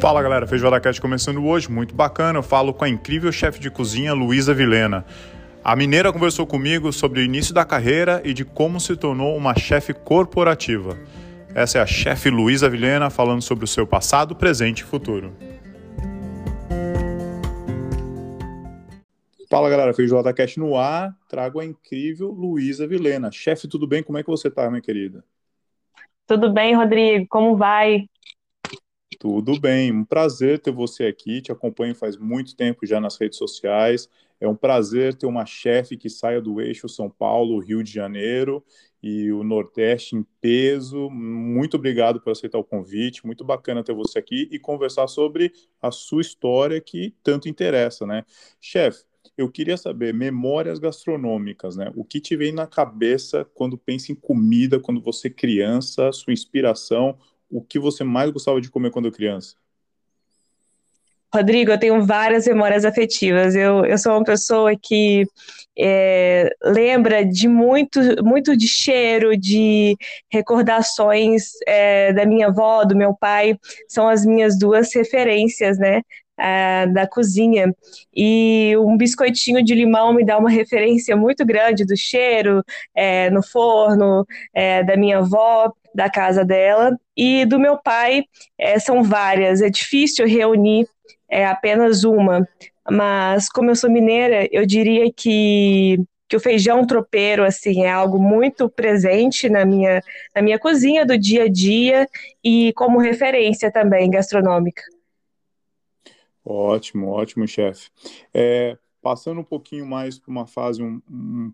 Fala galera, Feijoada Cast começando hoje, muito bacana. Eu falo com a incrível chefe de cozinha Luísa Vilena. A mineira conversou comigo sobre o início da carreira e de como se tornou uma chefe corporativa. Essa é a chefe Luísa Vilena falando sobre o seu passado, presente e futuro. Fala galera, Feijoada Cast no ar. Trago a incrível Luísa Vilena. Chefe, tudo bem? Como é que você tá, minha querida? Tudo bem, Rodrigo? Como vai? Tudo bem, um prazer ter você aqui. Te acompanho faz muito tempo já nas redes sociais. É um prazer ter uma chefe que saia do eixo São Paulo, Rio de Janeiro e o Nordeste em peso. Muito obrigado por aceitar o convite. Muito bacana ter você aqui e conversar sobre a sua história que tanto interessa, né? Chefe, eu queria saber, memórias gastronômicas, né? O que te vem na cabeça quando pensa em comida, quando você é criança, sua inspiração, o que você mais gostava de comer quando criança? Rodrigo, eu tenho várias memórias afetivas. Eu, eu sou uma pessoa que é, lembra de muito, muito de cheiro, de recordações é, da minha avó, do meu pai. São as minhas duas referências, né? Da cozinha. E um biscoitinho de limão me dá uma referência muito grande do cheiro é, no forno, é, da minha avó da casa dela e do meu pai é, são várias. É difícil reunir é, apenas uma, mas como eu sou mineira, eu diria que que o feijão tropeiro assim é algo muito presente na minha na minha cozinha do dia a dia e como referência também gastronômica. Ótimo, ótimo, chefe. É, passando um pouquinho mais para uma fase um, um,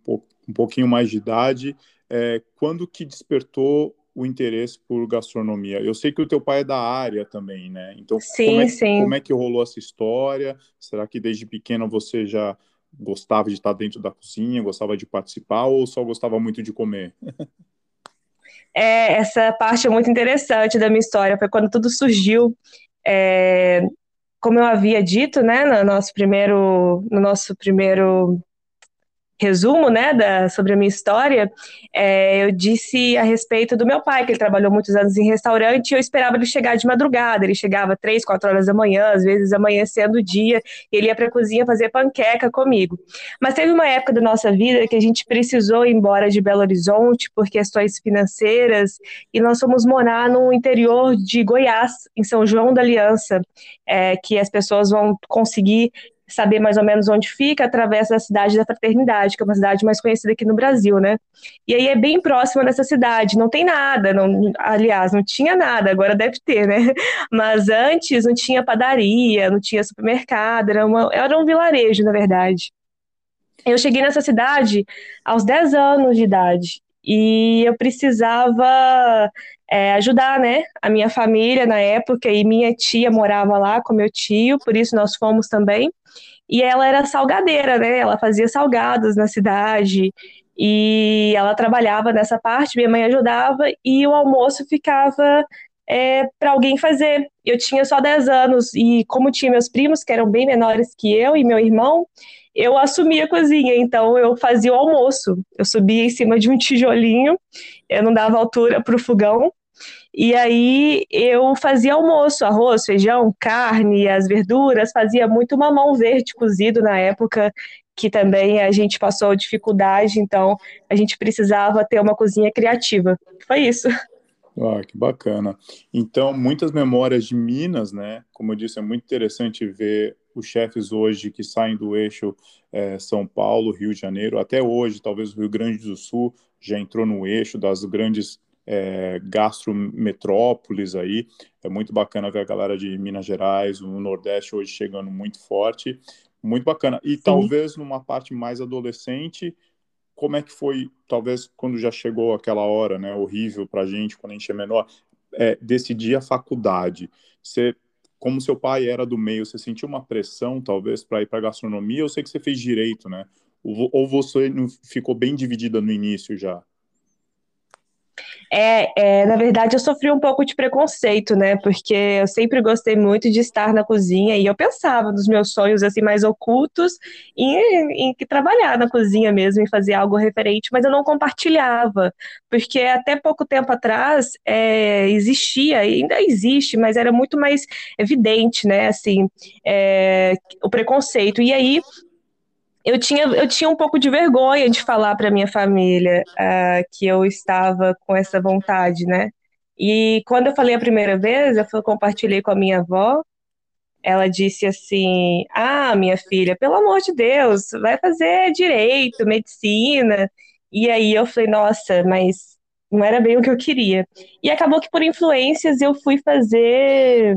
um, pouquinho mais de idade, é, quando que despertou o interesse por gastronomia? Eu sei que o teu pai é da área também, né? Então, sim, como, é, sim. como é que rolou essa história? Será que desde pequena você já gostava de estar dentro da cozinha, gostava de participar ou só gostava muito de comer? é, essa parte é muito interessante da minha história, foi quando tudo surgiu. É, como eu havia dito, né, no nosso primeiro, no nosso primeiro resumo, né, da, sobre a minha história, é, eu disse a respeito do meu pai, que ele trabalhou muitos anos em restaurante, e eu esperava ele chegar de madrugada, ele chegava três, quatro horas da manhã, às vezes amanhecendo o dia, ele ia para a cozinha fazer panqueca comigo. Mas teve uma época da nossa vida que a gente precisou ir embora de Belo Horizonte por questões financeiras, e nós fomos morar no interior de Goiás, em São João da Aliança, é, que as pessoas vão conseguir saber mais ou menos onde fica através da cidade da Fraternidade, que é uma cidade mais conhecida aqui no Brasil, né? E aí é bem próxima dessa cidade, não tem nada, não, aliás, não tinha nada, agora deve ter, né? Mas antes não tinha padaria, não tinha supermercado, era, uma, era um vilarejo, na verdade. Eu cheguei nessa cidade aos 10 anos de idade e eu precisava é, ajudar, né, a minha família na época e minha tia morava lá com meu tio, por isso nós fomos também. E ela era salgadeira, né? Ela fazia salgados na cidade e ela trabalhava nessa parte. Minha mãe ajudava e o almoço ficava é, para alguém fazer. Eu tinha só 10 anos e como tinha meus primos que eram bem menores que eu e meu irmão, eu assumia a cozinha, então eu fazia o almoço. Eu subia em cima de um tijolinho, eu não dava altura para o fogão, e aí eu fazia almoço, arroz, feijão, carne, as verduras, fazia muito mamão verde cozido na época, que também a gente passou dificuldade, então a gente precisava ter uma cozinha criativa. Foi isso. Ah, que bacana. Então, muitas memórias de Minas, né? Como eu disse, é muito interessante ver os chefes hoje que saem do eixo é, São Paulo, Rio de Janeiro, até hoje, talvez o Rio Grande do Sul já entrou no eixo das grandes é, gastrometrópoles aí. É muito bacana ver a galera de Minas Gerais, o Nordeste hoje chegando muito forte. Muito bacana. E Sim. talvez numa parte mais adolescente, como é que foi, talvez, quando já chegou aquela hora, né, horrível para a gente, quando a gente é menor, é, decidir a faculdade? Você, como seu pai era do meio, você sentiu uma pressão, talvez, para ir para gastronomia? Eu sei que você fez direito, né? Ou você ficou bem dividida no início já? É, é, na verdade, eu sofri um pouco de preconceito, né? Porque eu sempre gostei muito de estar na cozinha e eu pensava nos meus sonhos assim mais ocultos em, em trabalhar na cozinha mesmo, em fazer algo referente, mas eu não compartilhava, porque até pouco tempo atrás é, existia, ainda existe, mas era muito mais evidente, né? Assim, é, o preconceito. E aí eu tinha, eu tinha um pouco de vergonha de falar para minha família uh, que eu estava com essa vontade, né? E quando eu falei a primeira vez, eu compartilhei com a minha avó, ela disse assim: Ah, minha filha, pelo amor de Deus, vai fazer direito, medicina. E aí eu falei: Nossa, mas não era bem o que eu queria. E acabou que por influências eu fui fazer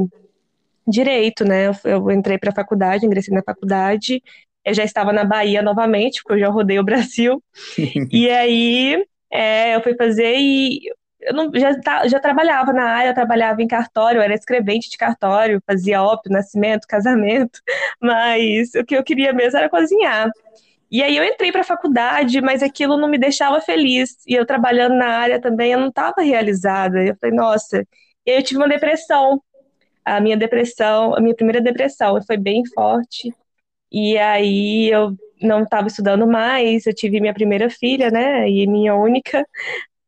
direito, né? Eu entrei para a faculdade, ingressei na faculdade eu já estava na Bahia novamente, porque eu já rodei o Brasil. e aí é, eu fui fazer e eu não, já, tá, já trabalhava na área, eu trabalhava em cartório, eu era escrevente de cartório, fazia óbito, nascimento, casamento, mas o que eu queria mesmo era cozinhar. E aí eu entrei para a faculdade, mas aquilo não me deixava feliz. E eu trabalhando na área também, eu não estava realizada. Eu falei, nossa. E aí eu tive uma depressão. A minha depressão, a minha primeira depressão, foi bem forte. E aí eu não estava estudando mais, eu tive minha primeira filha, né, e minha única,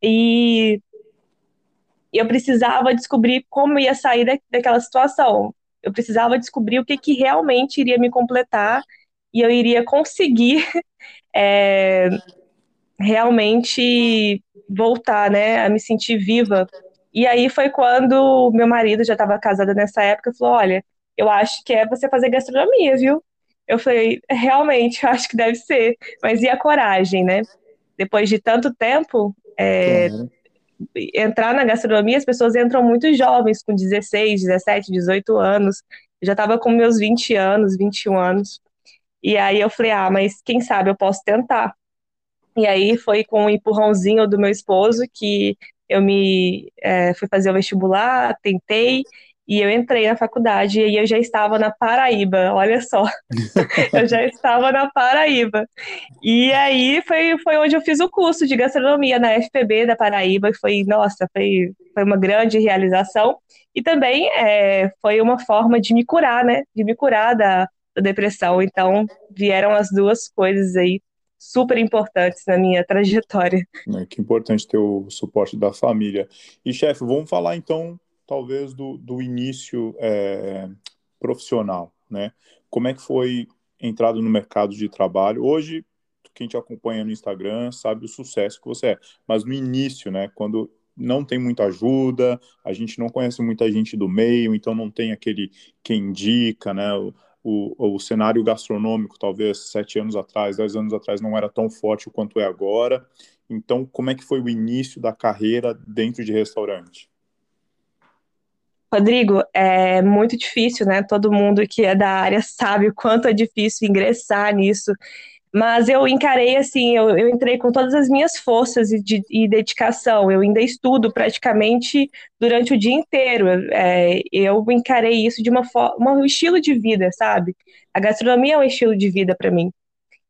e eu precisava descobrir como ia sair da, daquela situação. Eu precisava descobrir o que, que realmente iria me completar e eu iria conseguir é, realmente voltar, né, a me sentir viva. E aí foi quando meu marido já estava casado nessa época, falou: olha, eu acho que é você fazer gastronomia, viu? Eu falei, realmente, acho que deve ser. Mas e a coragem, né? Depois de tanto tempo, é, entrar na gastronomia, as pessoas entram muito jovens, com 16, 17, 18 anos. Eu já estava com meus 20 anos, 21 anos. E aí eu falei, ah, mas quem sabe eu posso tentar. E aí foi com um empurrãozinho do meu esposo que eu me é, fui fazer o vestibular, tentei, e eu entrei na faculdade e eu já estava na Paraíba, olha só. eu já estava na Paraíba. E aí foi, foi onde eu fiz o curso de gastronomia na FPB da Paraíba, foi, nossa, foi, foi uma grande realização. E também é, foi uma forma de me curar, né? De me curar da, da depressão. Então, vieram as duas coisas aí super importantes na minha trajetória. É, que importante ter o suporte da família. E, chefe, vamos falar então talvez do, do início é, profissional, né? Como é que foi entrado no mercado de trabalho? Hoje, quem te acompanha no Instagram sabe o sucesso que você é, mas no início, né? Quando não tem muita ajuda, a gente não conhece muita gente do meio, então não tem aquele quem indica, né? O, o, o, cenário gastronômico, talvez sete anos atrás, dez anos atrás, não era tão forte quanto é agora. Então, como é que foi o início da carreira dentro de restaurante? Rodrigo, é muito difícil, né? Todo mundo que é da área sabe o quanto é difícil ingressar nisso. Mas eu encarei assim, eu, eu entrei com todas as minhas forças e, de, e dedicação. Eu ainda estudo praticamente durante o dia inteiro. É, eu encarei isso de uma forma, um estilo de vida, sabe? A gastronomia é um estilo de vida para mim.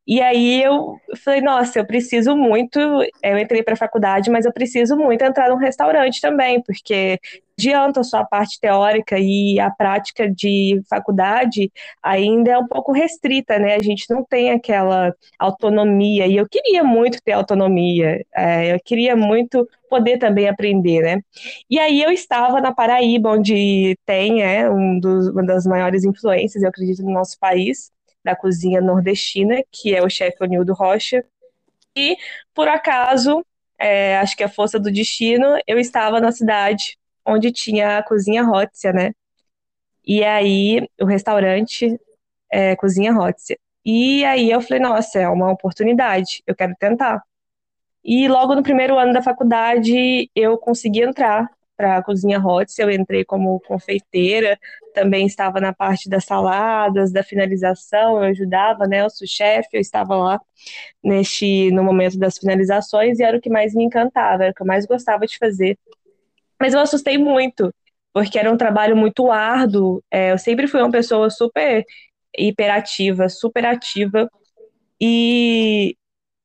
E aí eu falei, nossa, eu preciso muito. Eu entrei para a faculdade, mas eu preciso muito entrar num restaurante também, porque adianta só a parte teórica e a prática de faculdade ainda é um pouco restrita, né? A gente não tem aquela autonomia, e eu queria muito ter autonomia, é, eu queria muito poder também aprender, né? E aí eu estava na Paraíba, onde tem é, um dos, uma das maiores influências, eu acredito, no nosso país da cozinha nordestina, que é o chefe Onildo Rocha. E, por acaso, é, acho que a força do destino, eu estava na cidade onde tinha a cozinha Rótzia, né? E aí, o restaurante é, Cozinha Rótzia. E aí eu falei, nossa, é uma oportunidade, eu quero tentar. E logo no primeiro ano da faculdade, eu consegui entrar para a cozinha Hotz, eu entrei como confeiteira, também estava na parte das saladas, da finalização, eu ajudava, né, eu sou chefe, eu estava lá neste, no momento das finalizações e era o que mais me encantava, era o que eu mais gostava de fazer. Mas eu assustei muito, porque era um trabalho muito árduo, é, eu sempre fui uma pessoa super hiperativa, super ativa, e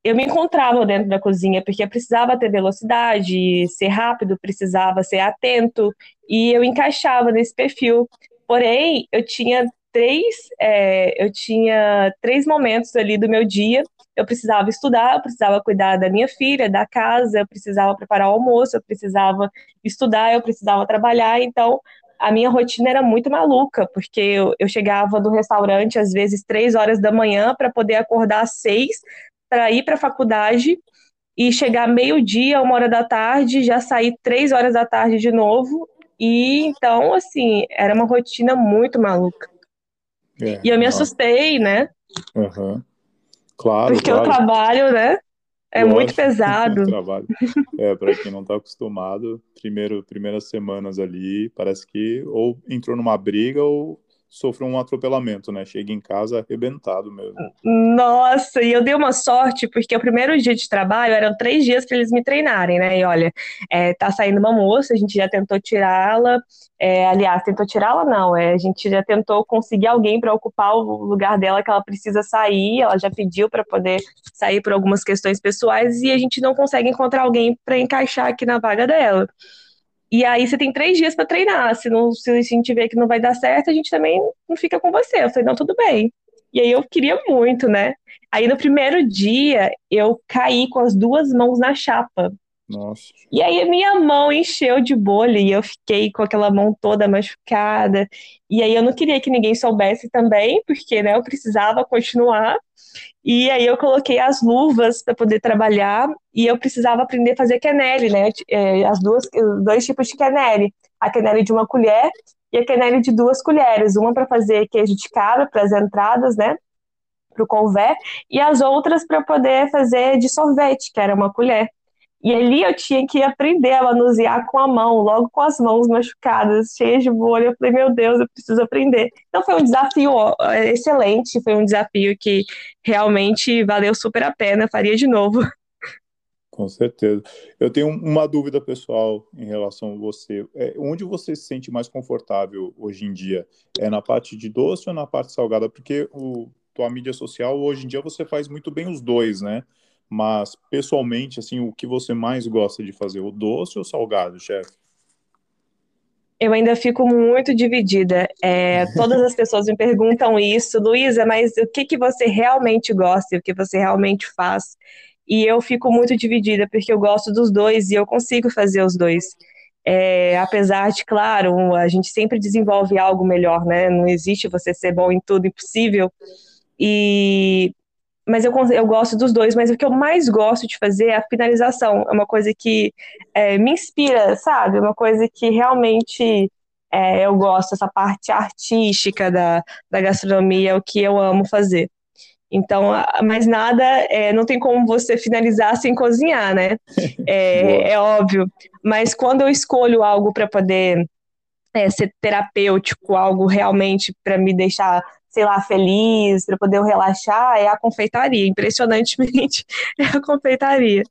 eu me encontrava dentro da cozinha, porque precisava ter velocidade, ser rápido, precisava ser atento, e eu encaixava nesse perfil. Porém, eu tinha três, é, eu tinha três momentos ali do meu dia. Eu precisava estudar, eu precisava cuidar da minha filha, da casa, eu precisava preparar o almoço, eu precisava estudar, eu precisava trabalhar. Então, a minha rotina era muito maluca, porque eu, eu chegava do restaurante às vezes três horas da manhã para poder acordar às seis para ir para a faculdade e chegar meio-dia, uma hora da tarde, já sair três horas da tarde de novo. E então, assim, era uma rotina muito maluca. É, e eu me assustei, né? Uhum. Claro. Porque claro. o trabalho, né? É Lógico, muito pesado. trabalho. É, para quem não está acostumado, primeiro, primeiras semanas ali, parece que ou entrou numa briga ou sofreu um atropelamento, né? Chega em casa arrebentado mesmo. Nossa, e eu dei uma sorte, porque o primeiro dia de trabalho eram três dias para eles me treinarem, né? E olha, é, tá saindo uma moça, a gente já tentou tirá-la, é, aliás, tentou tirá-la não, é, a gente já tentou conseguir alguém para ocupar o lugar dela que ela precisa sair, ela já pediu para poder sair por algumas questões pessoais e a gente não consegue encontrar alguém para encaixar aqui na vaga dela. E aí você tem três dias para treinar. Se, não, se a gente vê que não vai dar certo, a gente também não fica com você. Eu falei, não, tudo bem. E aí eu queria muito, né? Aí no primeiro dia eu caí com as duas mãos na chapa. Nossa. E aí a minha mão encheu de bolha e eu fiquei com aquela mão toda machucada. E aí eu não queria que ninguém soubesse também, porque né, eu precisava continuar. E aí eu coloquei as luvas para poder trabalhar e eu precisava aprender a fazer quenelle, né? É, as duas, dois tipos de quenelle. A quenelle de uma colher e a quenelle de duas colheres. Uma para fazer queijo de cabra para as entradas, né? Para o convé. E as outras para poder fazer de sorvete, que era uma colher. E ali eu tinha que aprender a manusear com a mão, logo com as mãos machucadas, cheias de bolha. Eu falei, meu Deus, eu preciso aprender. Então foi um desafio excelente, foi um desafio que realmente valeu super a pena, faria de novo. Com certeza. Eu tenho uma dúvida pessoal em relação a você. É, onde você se sente mais confortável hoje em dia? É na parte de doce ou na parte salgada? Porque o tua mídia social hoje em dia você faz muito bem os dois, né? Mas, pessoalmente, assim, o que você mais gosta de fazer, o doce ou o salgado, chefe? Eu ainda fico muito dividida. É, todas as pessoas me perguntam isso, Luísa, mas o que, que você realmente gosta, o que você realmente faz? E eu fico muito dividida, porque eu gosto dos dois e eu consigo fazer os dois. É, apesar de, claro, a gente sempre desenvolve algo melhor, né? Não existe você ser bom em tudo, impossível. E mas eu, eu gosto dos dois, mas o que eu mais gosto de fazer é a finalização. É uma coisa que é, me inspira, sabe? É uma coisa que realmente é, eu gosto, essa parte artística da, da gastronomia é o que eu amo fazer. Então, mais nada, é, não tem como você finalizar sem cozinhar, né? É, é óbvio. Mas quando eu escolho algo para poder é, ser terapêutico, algo realmente para me deixar sei lá, feliz, para poder relaxar, é a confeitaria. Impressionantemente, é a confeitaria.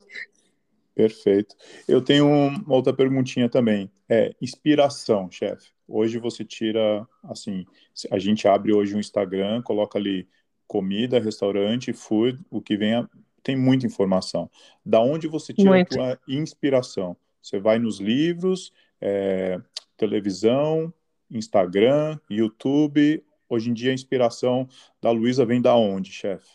Perfeito. Eu tenho uma outra perguntinha também. É inspiração, chefe. Hoje você tira, assim, a gente abre hoje um Instagram, coloca ali comida, restaurante, food, o que vem, tem muita informação. Da onde você tira muito. a tua inspiração? Você vai nos livros, é, televisão, Instagram, YouTube Hoje em dia a inspiração da Luísa vem da onde, chefe?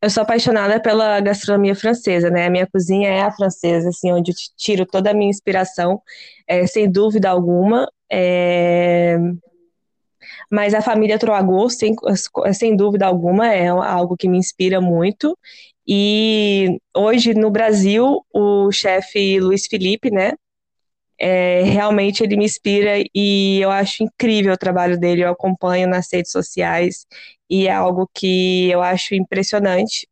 Eu sou apaixonada pela gastronomia francesa, né? A minha cozinha é a francesa, assim, onde eu tiro toda a minha inspiração, é, sem dúvida alguma. É... Mas a família Troagot, sem, sem dúvida alguma, é algo que me inspira muito. E hoje no Brasil, o chefe Luiz Felipe, né? É, realmente ele me inspira e eu acho incrível o trabalho dele. Eu acompanho nas redes sociais e é algo que eu acho impressionante.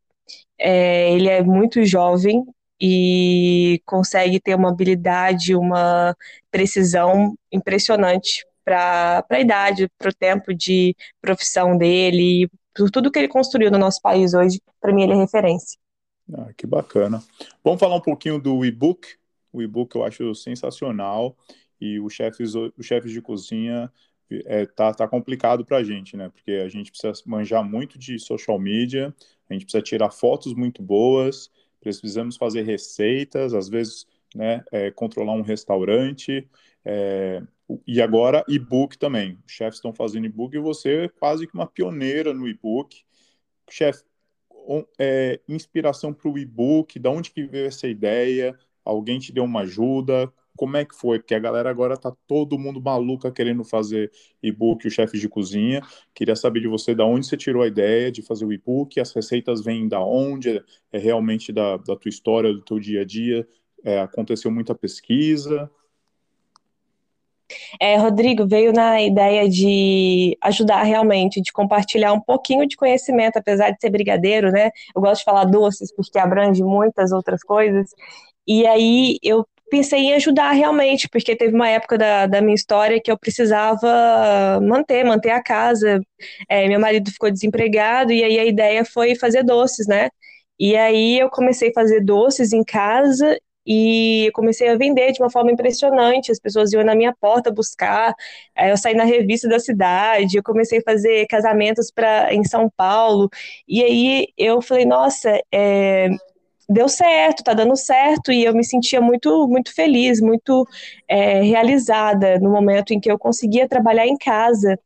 É, ele é muito jovem e consegue ter uma habilidade, uma precisão impressionante para a idade, para o tempo de profissão dele, por tudo que ele construiu no nosso país hoje. Para mim, ele é referência. Ah, que bacana. Vamos falar um pouquinho do e-book o e-book eu acho sensacional e os chefes, os chefes de cozinha é, tá, tá complicado para a gente, né? Porque a gente precisa manjar muito de social media, A gente precisa tirar fotos muito boas, precisamos fazer receitas, às vezes, né, é, controlar um restaurante, é, e agora e-book também. Os chefes estão fazendo e-book e você é quase que uma pioneira no e-book. Chefe, é, inspiração para o e-book, da onde que veio essa ideia? Alguém te deu uma ajuda? Como é que foi? Porque a galera agora tá todo mundo maluca querendo fazer e-book, o chefe de cozinha. Queria saber de você da onde você tirou a ideia de fazer o e-book, as receitas vêm da onde, é realmente da, da tua história, do teu dia a dia, é, aconteceu muita pesquisa. É, Rodrigo, veio na ideia de ajudar realmente, de compartilhar um pouquinho de conhecimento, apesar de ser brigadeiro, né? Eu gosto de falar doces porque abrange muitas outras coisas. E aí eu pensei em ajudar realmente, porque teve uma época da, da minha história que eu precisava manter, manter a casa. É, meu marido ficou desempregado e aí a ideia foi fazer doces, né? E aí eu comecei a fazer doces em casa e comecei a vender de uma forma impressionante. As pessoas iam na minha porta buscar. Eu saí na revista da cidade. Eu comecei a fazer casamentos para em São Paulo. E aí eu falei, nossa, é, deu certo, tá dando certo. E eu me sentia muito, muito feliz, muito é, realizada no momento em que eu conseguia trabalhar em casa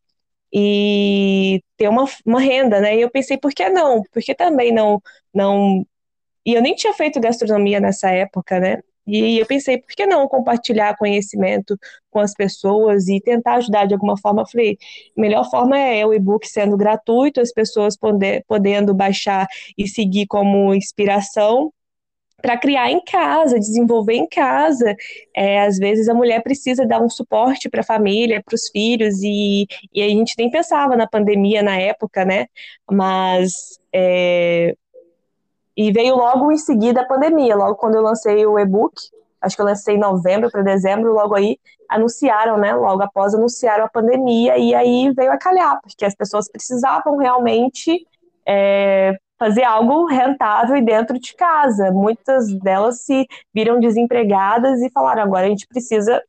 e ter uma, uma renda, né? E eu pensei, por que não? Por que também não não e eu nem tinha feito gastronomia nessa época, né? E eu pensei, por que não compartilhar conhecimento com as pessoas e tentar ajudar de alguma forma? Eu falei, a melhor forma é o e-book sendo gratuito, as pessoas poder, podendo baixar e seguir como inspiração para criar em casa, desenvolver em casa. É, às vezes a mulher precisa dar um suporte para a família, para os filhos, e, e a gente nem pensava na pandemia na época, né? Mas é, e veio logo em seguida a pandemia, logo quando eu lancei o e-book, acho que eu lancei em novembro para dezembro, logo aí anunciaram, né? Logo após anunciaram a pandemia, e aí veio a calhar, porque as pessoas precisavam realmente é, fazer algo rentável e dentro de casa. Muitas delas se viram desempregadas e falaram: agora a gente precisa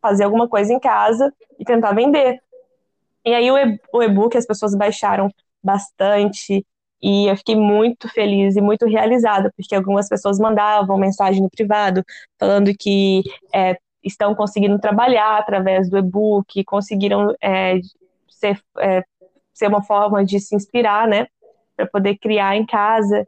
fazer alguma coisa em casa e tentar vender. E aí o e-book as pessoas baixaram bastante, e eu fiquei muito feliz e muito realizada, porque algumas pessoas mandavam mensagem no privado falando que é, estão conseguindo trabalhar através do e-book, conseguiram é, ser, é, ser uma forma de se inspirar, né, para poder criar em casa.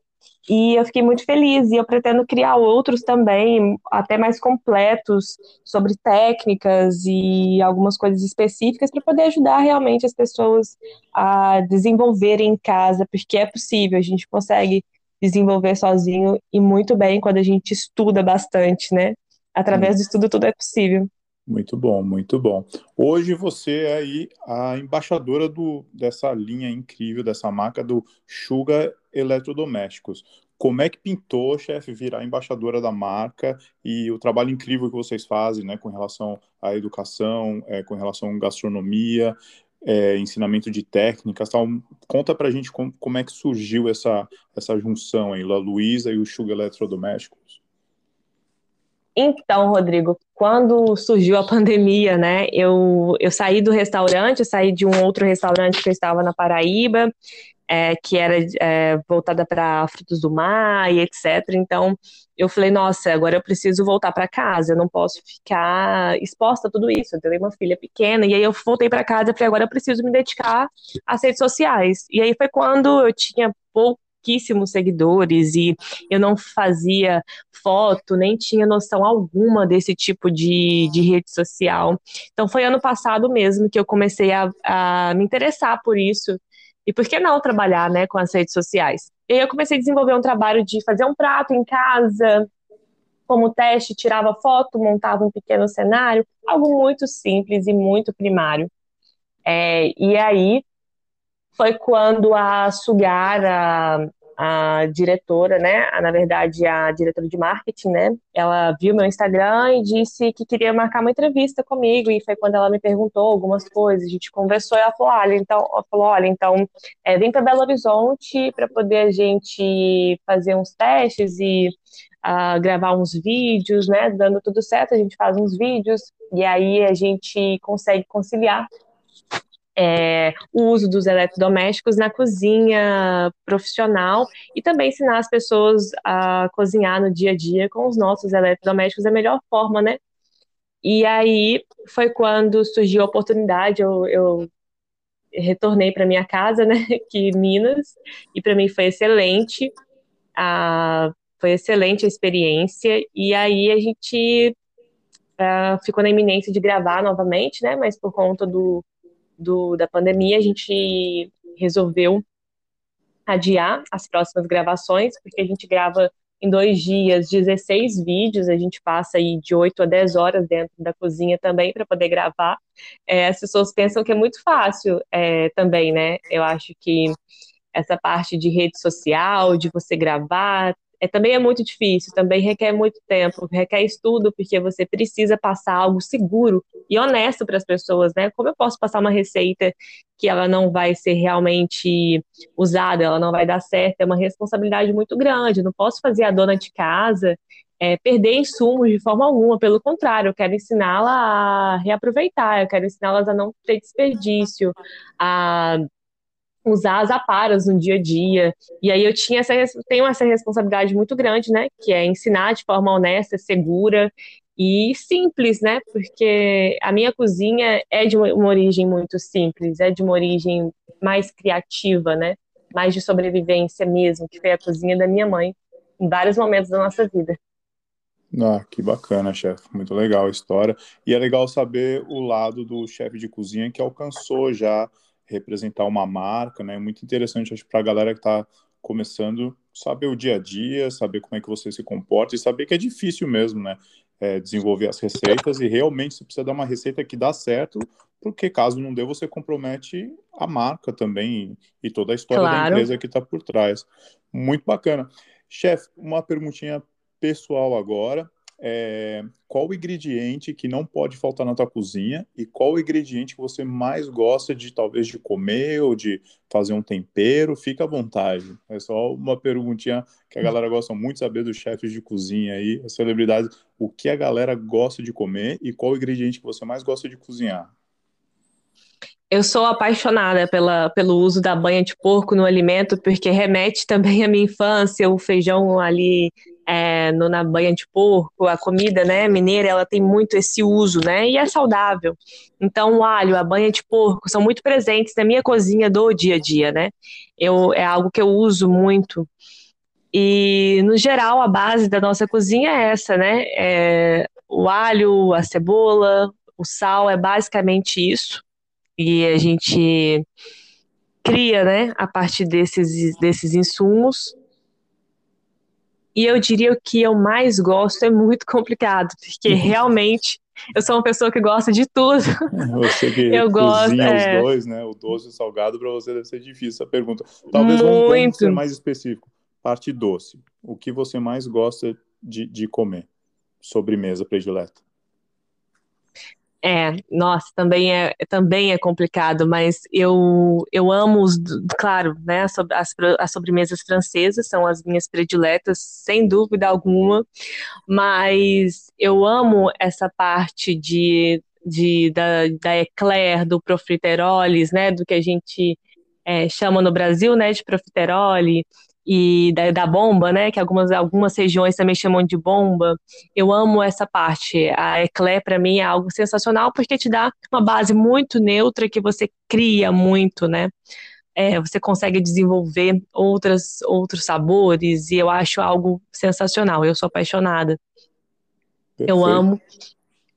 E eu fiquei muito feliz e eu pretendo criar outros também, até mais completos, sobre técnicas e algumas coisas específicas para poder ajudar realmente as pessoas a desenvolverem em casa, porque é possível, a gente consegue desenvolver sozinho e muito bem quando a gente estuda bastante, né? Através do estudo tudo é possível. Muito bom, muito bom. Hoje você é aí a embaixadora do, dessa linha incrível, dessa marca do Sugar Eletrodomésticos. Como é que pintou, chefe, virar embaixadora da marca e o trabalho incrível que vocês fazem, né, com relação à educação, é, com relação à gastronomia, é, ensinamento de técnicas, tal. Conta pra gente como, como é que surgiu essa, essa junção aí, La Luísa e o Sugar Eletrodomésticos. Então, Rodrigo, quando surgiu a pandemia, né, eu, eu saí do restaurante, eu saí de um outro restaurante que eu estava na Paraíba, é, que era é, voltada para frutos do mar e etc. Então, eu falei, nossa, agora eu preciso voltar para casa, eu não posso ficar exposta a tudo isso. Eu tenho uma filha pequena, e aí eu voltei para casa e falei, agora eu preciso me dedicar às redes sociais. E aí foi quando eu tinha pouco pouquíssimos seguidores e eu não fazia foto, nem tinha noção alguma desse tipo de, de rede social. Então foi ano passado mesmo que eu comecei a, a me interessar por isso. E por que não trabalhar né, com as redes sociais? E aí eu comecei a desenvolver um trabalho de fazer um prato em casa, como teste, tirava foto, montava um pequeno cenário, algo muito simples e muito primário. É, e aí foi quando a Sugar, a, diretora, né, na verdade a diretora de marketing, né, ela viu meu Instagram e disse que queria marcar uma entrevista comigo. E foi quando ela me perguntou algumas coisas, a gente conversou e ela falou, olha, então, falou, olha, então é, vem para Belo Horizonte para poder a gente fazer uns testes e uh, gravar uns vídeos, né, dando tudo certo, a gente faz uns vídeos e aí a gente consegue conciliar é, o uso dos eletrodomésticos na cozinha profissional e também ensinar as pessoas a cozinhar no dia a dia com os nossos eletrodomésticos da melhor forma, né? E aí foi quando surgiu a oportunidade, eu, eu retornei para minha casa, né, que Minas, e para mim foi excelente, a, foi excelente a experiência, e aí a gente uh, ficou na iminência de gravar novamente, né, mas por conta do, do, da pandemia a gente resolveu adiar as próximas gravações, porque a gente grava em dois dias 16 vídeos, a gente passa aí de 8 a 10 horas dentro da cozinha também para poder gravar. É, as pessoas pensam que é muito fácil é, também, né? Eu acho que essa parte de rede social, de você gravar, é, também é muito difícil, também requer muito tempo, requer estudo, porque você precisa passar algo seguro e honesto para as pessoas, né? Como eu posso passar uma receita que ela não vai ser realmente usada, ela não vai dar certo, é uma responsabilidade muito grande. Não posso fazer a dona de casa é, perder insumos de forma alguma, pelo contrário, eu quero ensiná-la a reaproveitar, eu quero ensiná-las a não ter desperdício, a usar as aparas no dia a dia. E aí eu tinha essa, tenho essa responsabilidade muito grande, né? Que é ensinar de forma honesta, segura e simples, né? Porque a minha cozinha é de uma, origem muito simples, é de uma origem mais criativa, né? Mais de sobrevivência mesmo, que foi a cozinha da minha mãe em vários momentos da nossa vida. Ah, que bacana, chefe. Muito legal a história. E é legal saber o lado do chefe de cozinha que alcançou já representar uma marca, né? Muito interessante, acho, para a galera que está começando saber o dia a dia, saber como é que você se comporta e saber que é difícil mesmo, né? É, desenvolver as receitas e realmente você precisa dar uma receita que dá certo, porque caso não dê, você compromete a marca também e, e toda a história claro. da empresa que está por trás. Muito bacana. Chefe, uma perguntinha pessoal agora é, qual o ingrediente que não pode faltar na tua cozinha e qual o ingrediente que você mais gosta de talvez de comer ou de fazer um tempero, fica à vontade. É só uma perguntinha que a galera gosta muito de saber dos chefes de cozinha aí, as celebridades, o que a galera gosta de comer e qual o ingrediente que você mais gosta de cozinhar. Eu sou apaixonada pela, pelo uso da banha de porco no alimento, porque remete também à minha infância, o feijão ali é, no, na banha de porco, a comida né, mineira, ela tem muito esse uso, né? E é saudável. Então, o alho, a banha de porco são muito presentes na minha cozinha do dia a dia, né? Eu, é algo que eu uso muito. E, no geral, a base da nossa cozinha é essa, né? É, o alho, a cebola, o sal, é basicamente isso e a gente cria, né, a partir desses, desses insumos. E eu diria que o que eu mais gosto é muito complicado, porque realmente eu sou uma pessoa que gosta de tudo. Você que eu gosto, é... os dois, né? O doce e o salgado, para você deve ser difícil essa pergunta. Talvez muito. vamos ser mais específico. Parte doce. O que você mais gosta de, de comer? Sobremesa predileta. É, nossa, também é, também é complicado, mas eu, eu amo, os, claro, né, as, as sobremesas francesas são as minhas prediletas, sem dúvida alguma, mas eu amo essa parte de, de, da, da eclair, do profiteroles, né, do que a gente é, chama no Brasil, né, de profiterole, e da, da, bomba, né? Que algumas, algumas regiões também chamam de bomba. Eu amo essa parte. A eclair, para mim, é algo sensacional porque te dá uma base muito neutra que você cria muito, né? É, você consegue desenvolver outras, outros sabores e eu acho algo sensacional. Eu sou apaixonada. Perfeito. Eu amo.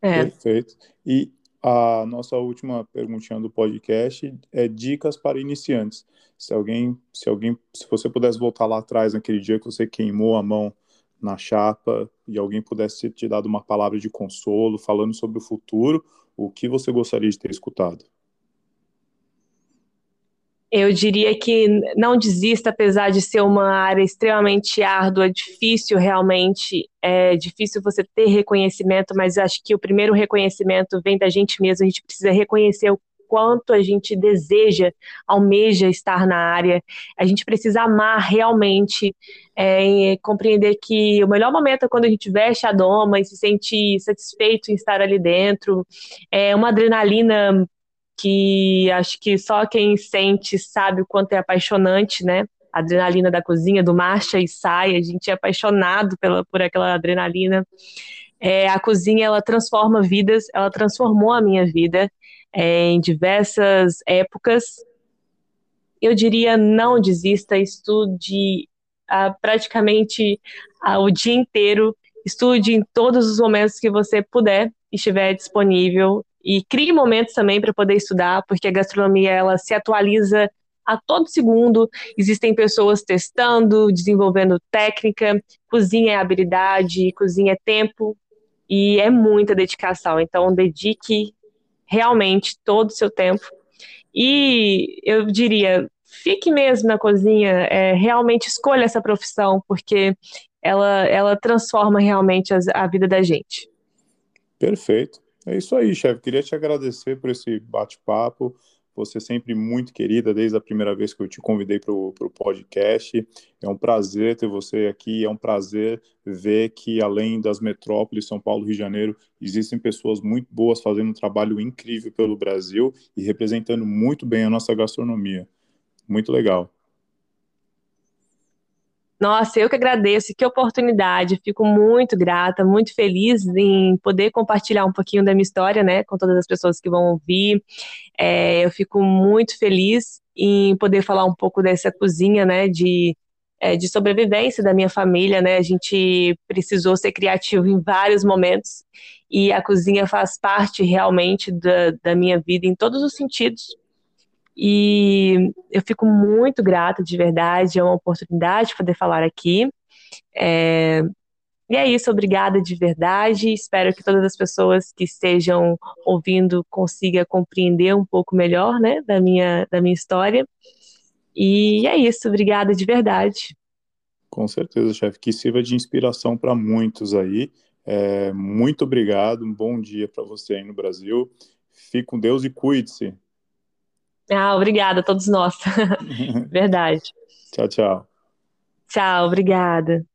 É. Perfeito. E a nossa última perguntinha do podcast é dicas para iniciantes. Se alguém, se alguém, se você pudesse voltar lá atrás naquele dia que você queimou a mão na chapa e alguém pudesse te dar uma palavra de consolo, falando sobre o futuro, o que você gostaria de ter escutado? Eu diria que não desista, apesar de ser uma área extremamente árdua, difícil realmente, é difícil você ter reconhecimento, mas acho que o primeiro reconhecimento vem da gente mesmo, a gente precisa reconhecer o quanto a gente deseja, almeja estar na área, a gente precisa amar realmente, é, compreender que o melhor momento é quando a gente veste a doma e se sente satisfeito em estar ali dentro, é uma adrenalina que acho que só quem sente sabe o quanto é apaixonante, né? A adrenalina da cozinha, do marcha e sai, a gente é apaixonado pela, por aquela adrenalina. É, a cozinha, ela transforma vidas, ela transformou a minha vida é, em diversas épocas. Eu diria, não desista, estude ah, praticamente ah, o dia inteiro, estude em todos os momentos que você puder, estiver disponível e crie momentos também para poder estudar, porque a gastronomia ela se atualiza a todo segundo. Existem pessoas testando, desenvolvendo técnica, cozinha é habilidade, cozinha é tempo e é muita dedicação. Então dedique realmente todo o seu tempo. E eu diria, fique mesmo na cozinha, é, realmente escolha essa profissão, porque ela, ela transforma realmente as, a vida da gente. Perfeito. É isso aí, chefe. Queria te agradecer por esse bate-papo. Você é sempre muito querida, desde a primeira vez que eu te convidei para o podcast. É um prazer ter você aqui, é um prazer ver que, além das metrópoles, São Paulo Rio de Janeiro, existem pessoas muito boas fazendo um trabalho incrível pelo Brasil e representando muito bem a nossa gastronomia. Muito legal. Nossa, eu que agradeço, que oportunidade. Fico muito grata, muito feliz em poder compartilhar um pouquinho da minha história, né, com todas as pessoas que vão ouvir. É, eu fico muito feliz em poder falar um pouco dessa cozinha, né, de, é, de sobrevivência da minha família, né. A gente precisou ser criativo em vários momentos e a cozinha faz parte realmente da, da minha vida em todos os sentidos e eu fico muito grata, de verdade, é uma oportunidade poder falar aqui. É... E é isso, obrigada de verdade. Espero que todas as pessoas que estejam ouvindo consigam compreender um pouco melhor, né, da minha, da minha história. E é isso, obrigada de verdade. Com certeza, chefe, que sirva de inspiração para muitos aí. É, muito obrigado, um bom dia para você aí no Brasil. Fique com Deus e cuide-se. Ah, obrigada a todos nós. Verdade. Tchau, tchau. Tchau, obrigada.